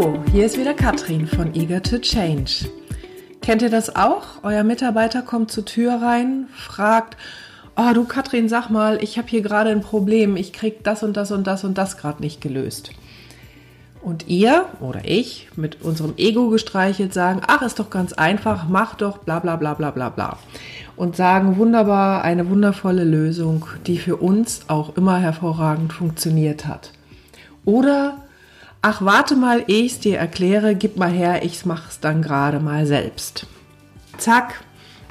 Hallo, hier ist wieder Katrin von Eager to Change. Kennt ihr das auch? Euer Mitarbeiter kommt zur Tür rein, fragt, oh du Katrin, sag mal, ich habe hier gerade ein Problem, ich krieg das und das und das und das gerade nicht gelöst. Und ihr oder ich mit unserem Ego gestreichelt sagen, ach, ist doch ganz einfach, mach doch bla bla bla bla bla bla. Und sagen wunderbar eine wundervolle Lösung, die für uns auch immer hervorragend funktioniert hat. Oder ach, warte mal, ehe ich es dir erkläre, gib mal her, ich mach's dann gerade mal selbst. Zack.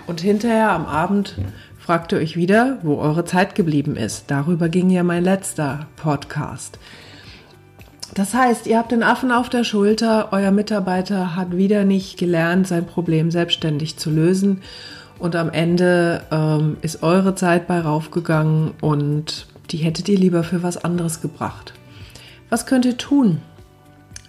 Und hinterher am Abend fragt ihr euch wieder, wo eure Zeit geblieben ist. Darüber ging ja mein letzter Podcast. Das heißt, ihr habt den Affen auf der Schulter, euer Mitarbeiter hat wieder nicht gelernt, sein Problem selbstständig zu lösen und am Ende ähm, ist eure Zeit bei raufgegangen und die hättet ihr lieber für was anderes gebracht. Was könnt ihr tun?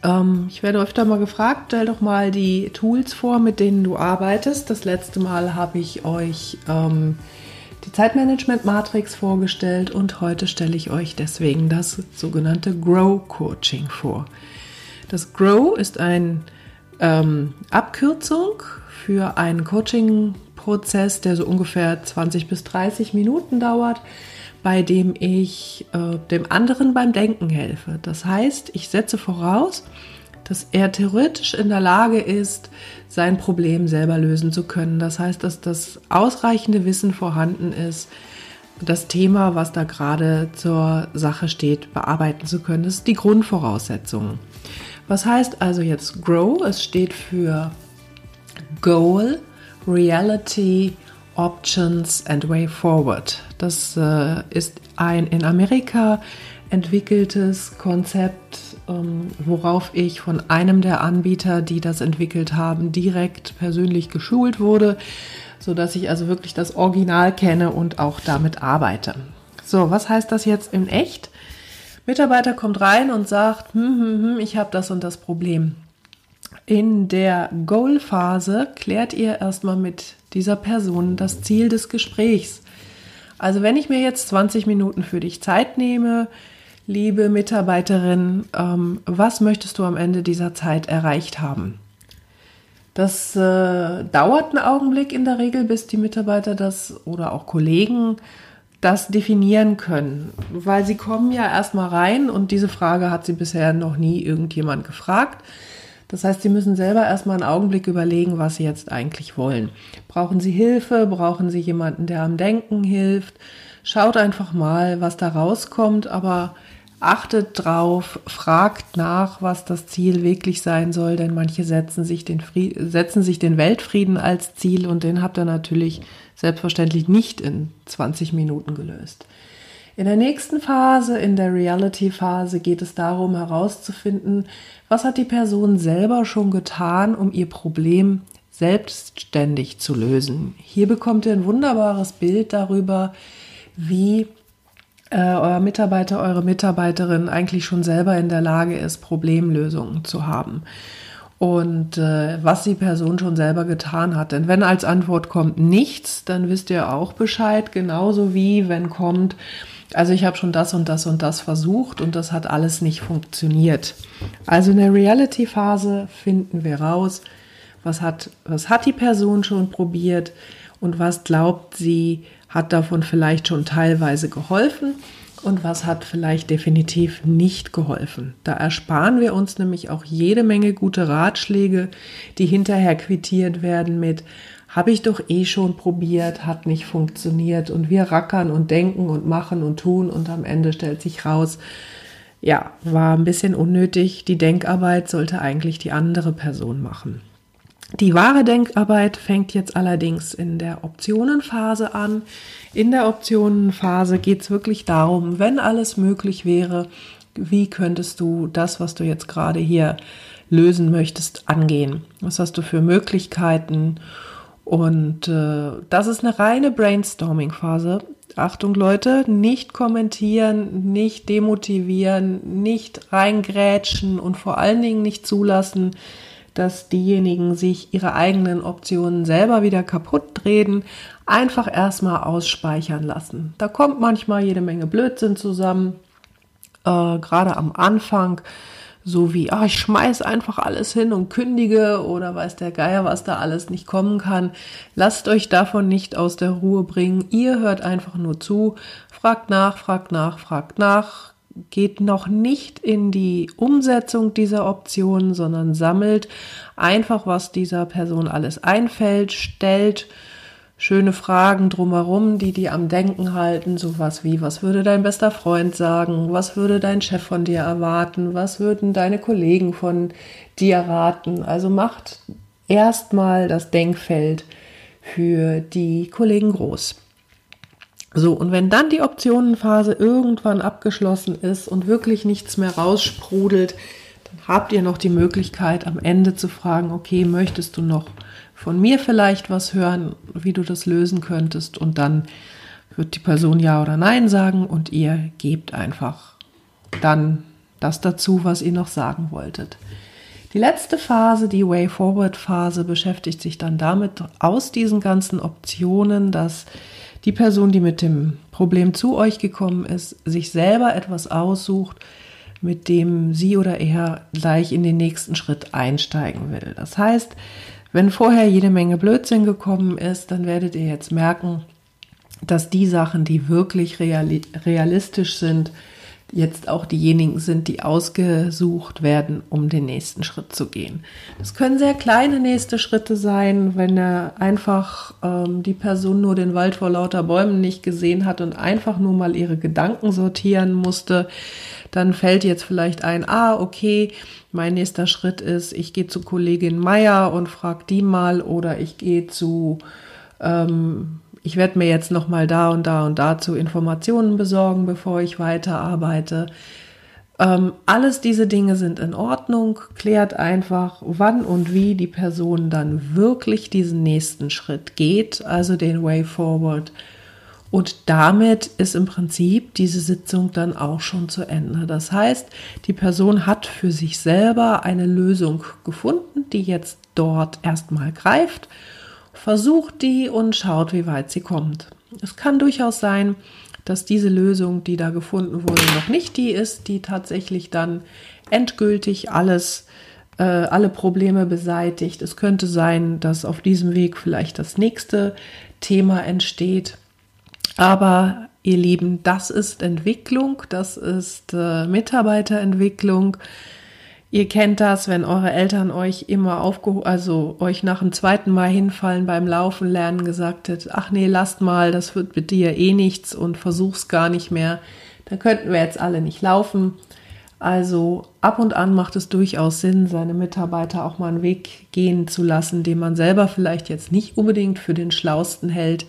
Ähm, ich werde öfter mal gefragt, stell doch mal die Tools vor, mit denen du arbeitest. Das letzte Mal habe ich euch ähm, die Zeitmanagement-Matrix vorgestellt und heute stelle ich euch deswegen das sogenannte Grow Coaching vor. Das Grow ist eine ähm, Abkürzung für einen Coaching-Prozess, der so ungefähr 20 bis 30 Minuten dauert bei dem ich äh, dem anderen beim Denken helfe. Das heißt, ich setze voraus, dass er theoretisch in der Lage ist, sein Problem selber lösen zu können. Das heißt, dass das ausreichende Wissen vorhanden ist, das Thema, was da gerade zur Sache steht, bearbeiten zu können. Das ist die Grundvoraussetzung. Was heißt also jetzt Grow? Es steht für Goal, Reality, Options and Way Forward. Das äh, ist ein in Amerika entwickeltes Konzept, ähm, worauf ich von einem der Anbieter, die das entwickelt haben, direkt persönlich geschult wurde, so dass ich also wirklich das Original kenne und auch damit arbeite. So, was heißt das jetzt in echt? Mitarbeiter kommt rein und sagt, hm, hm, hm, ich habe das und das Problem. In der Goal-Phase klärt ihr erstmal mit dieser Person das Ziel des Gesprächs. Also wenn ich mir jetzt 20 Minuten für dich Zeit nehme, liebe Mitarbeiterin, ähm, was möchtest du am Ende dieser Zeit erreicht haben? Das äh, dauert einen Augenblick in der Regel, bis die Mitarbeiter das oder auch Kollegen das definieren können, weil sie kommen ja erstmal rein und diese Frage hat sie bisher noch nie irgendjemand gefragt. Das heißt, Sie müssen selber erstmal einen Augenblick überlegen, was Sie jetzt eigentlich wollen. Brauchen Sie Hilfe? Brauchen Sie jemanden, der am Denken hilft? Schaut einfach mal, was da rauskommt, aber achtet drauf, fragt nach, was das Ziel wirklich sein soll, denn manche setzen sich den, Frieden, setzen sich den Weltfrieden als Ziel und den habt ihr natürlich selbstverständlich nicht in 20 Minuten gelöst. In der nächsten Phase, in der Reality-Phase, geht es darum herauszufinden, was hat die Person selber schon getan, um ihr Problem selbstständig zu lösen. Hier bekommt ihr ein wunderbares Bild darüber, wie äh, euer Mitarbeiter, eure Mitarbeiterin eigentlich schon selber in der Lage ist, Problemlösungen zu haben. Und äh, was die Person schon selber getan hat. Denn wenn als Antwort kommt nichts, dann wisst ihr auch Bescheid, genauso wie wenn kommt, also ich habe schon das und das und das versucht und das hat alles nicht funktioniert. Also in der Reality-Phase finden wir raus, was hat, was hat die Person schon probiert und was glaubt sie, hat davon vielleicht schon teilweise geholfen und was hat vielleicht definitiv nicht geholfen. Da ersparen wir uns nämlich auch jede Menge gute Ratschläge, die hinterher quittiert werden mit, habe ich doch eh schon probiert, hat nicht funktioniert und wir rackern und denken und machen und tun und am Ende stellt sich raus, ja, war ein bisschen unnötig. Die Denkarbeit sollte eigentlich die andere Person machen. Die wahre Denkarbeit fängt jetzt allerdings in der Optionenphase an. In der Optionenphase geht es wirklich darum, wenn alles möglich wäre, wie könntest du das, was du jetzt gerade hier lösen möchtest, angehen? Was hast du für Möglichkeiten? Und äh, das ist eine reine Brainstorming-Phase. Achtung Leute, nicht kommentieren, nicht demotivieren, nicht reingrätschen und vor allen Dingen nicht zulassen, dass diejenigen sich ihre eigenen Optionen selber wieder kaputt reden. Einfach erstmal ausspeichern lassen. Da kommt manchmal jede Menge Blödsinn zusammen, äh, gerade am Anfang so wie, ah, ich schmeiß einfach alles hin und kündige oder weiß der Geier, was da alles nicht kommen kann. Lasst euch davon nicht aus der Ruhe bringen. Ihr hört einfach nur zu, fragt nach, fragt nach, fragt nach, geht noch nicht in die Umsetzung dieser Optionen, sondern sammelt einfach, was dieser Person alles einfällt, stellt schöne Fragen drumherum, die die am Denken halten, sowas wie, was würde dein bester Freund sagen, was würde dein Chef von dir erwarten, was würden deine Kollegen von dir raten. Also macht erstmal das Denkfeld für die Kollegen groß. So, und wenn dann die Optionenphase irgendwann abgeschlossen ist und wirklich nichts mehr raussprudelt, dann habt ihr noch die Möglichkeit, am Ende zu fragen, okay, möchtest du noch von mir vielleicht was hören, wie du das lösen könntest und dann wird die Person ja oder nein sagen und ihr gebt einfach dann das dazu, was ihr noch sagen wolltet. Die letzte Phase, die Way Forward Phase, beschäftigt sich dann damit aus diesen ganzen Optionen, dass die Person, die mit dem Problem zu euch gekommen ist, sich selber etwas aussucht, mit dem sie oder er gleich in den nächsten Schritt einsteigen will. Das heißt, wenn vorher jede Menge Blödsinn gekommen ist, dann werdet ihr jetzt merken, dass die Sachen, die wirklich realistisch sind, jetzt auch diejenigen sind, die ausgesucht werden, um den nächsten Schritt zu gehen. Das können sehr kleine nächste Schritte sein, wenn er einfach ähm, die Person nur den Wald vor lauter Bäumen nicht gesehen hat und einfach nur mal ihre Gedanken sortieren musste. Dann fällt jetzt vielleicht ein, ah, okay, mein nächster Schritt ist, ich gehe zu Kollegin Meier und frage die mal oder ich gehe zu, ähm, ich werde mir jetzt noch mal da und da und dazu Informationen besorgen, bevor ich weiterarbeite. Ähm, alles diese Dinge sind in Ordnung. Klärt einfach, wann und wie die Person dann wirklich diesen nächsten Schritt geht, also den Way Forward und damit ist im Prinzip diese Sitzung dann auch schon zu Ende. Das heißt, die Person hat für sich selber eine Lösung gefunden, die jetzt dort erstmal greift, versucht die und schaut, wie weit sie kommt. Es kann durchaus sein, dass diese Lösung, die da gefunden wurde, noch nicht die ist, die tatsächlich dann endgültig alles, äh, alle Probleme beseitigt. Es könnte sein, dass auf diesem Weg vielleicht das nächste Thema entsteht aber ihr Lieben, das ist Entwicklung, das ist äh, Mitarbeiterentwicklung. Ihr kennt das, wenn eure Eltern euch immer aufgehoben, also euch nach dem zweiten Mal hinfallen beim Laufen lernen gesagt hat, ach nee, lasst mal, das wird mit dir eh nichts und versuch's gar nicht mehr. Dann könnten wir jetzt alle nicht laufen. Also ab und an macht es durchaus Sinn, seine Mitarbeiter auch mal einen Weg gehen zu lassen, den man selber vielleicht jetzt nicht unbedingt für den schlausten hält.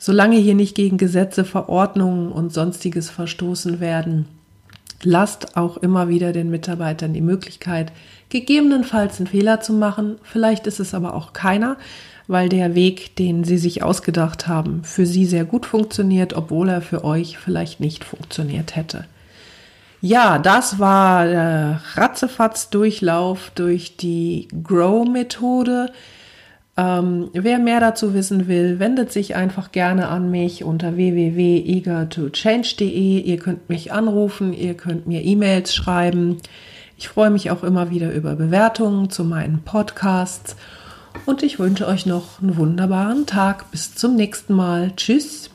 Solange hier nicht gegen Gesetze, Verordnungen und sonstiges verstoßen werden, lasst auch immer wieder den Mitarbeitern die Möglichkeit, gegebenenfalls einen Fehler zu machen. Vielleicht ist es aber auch keiner, weil der Weg, den sie sich ausgedacht haben, für sie sehr gut funktioniert, obwohl er für euch vielleicht nicht funktioniert hätte. Ja, das war der Ratzefatz-Durchlauf durch die Grow-Methode. Ähm, wer mehr dazu wissen will, wendet sich einfach gerne an mich unter www.eagertochange.de. Ihr könnt mich anrufen, ihr könnt mir E-Mails schreiben. Ich freue mich auch immer wieder über Bewertungen zu meinen Podcasts und ich wünsche euch noch einen wunderbaren Tag. Bis zum nächsten Mal. Tschüss.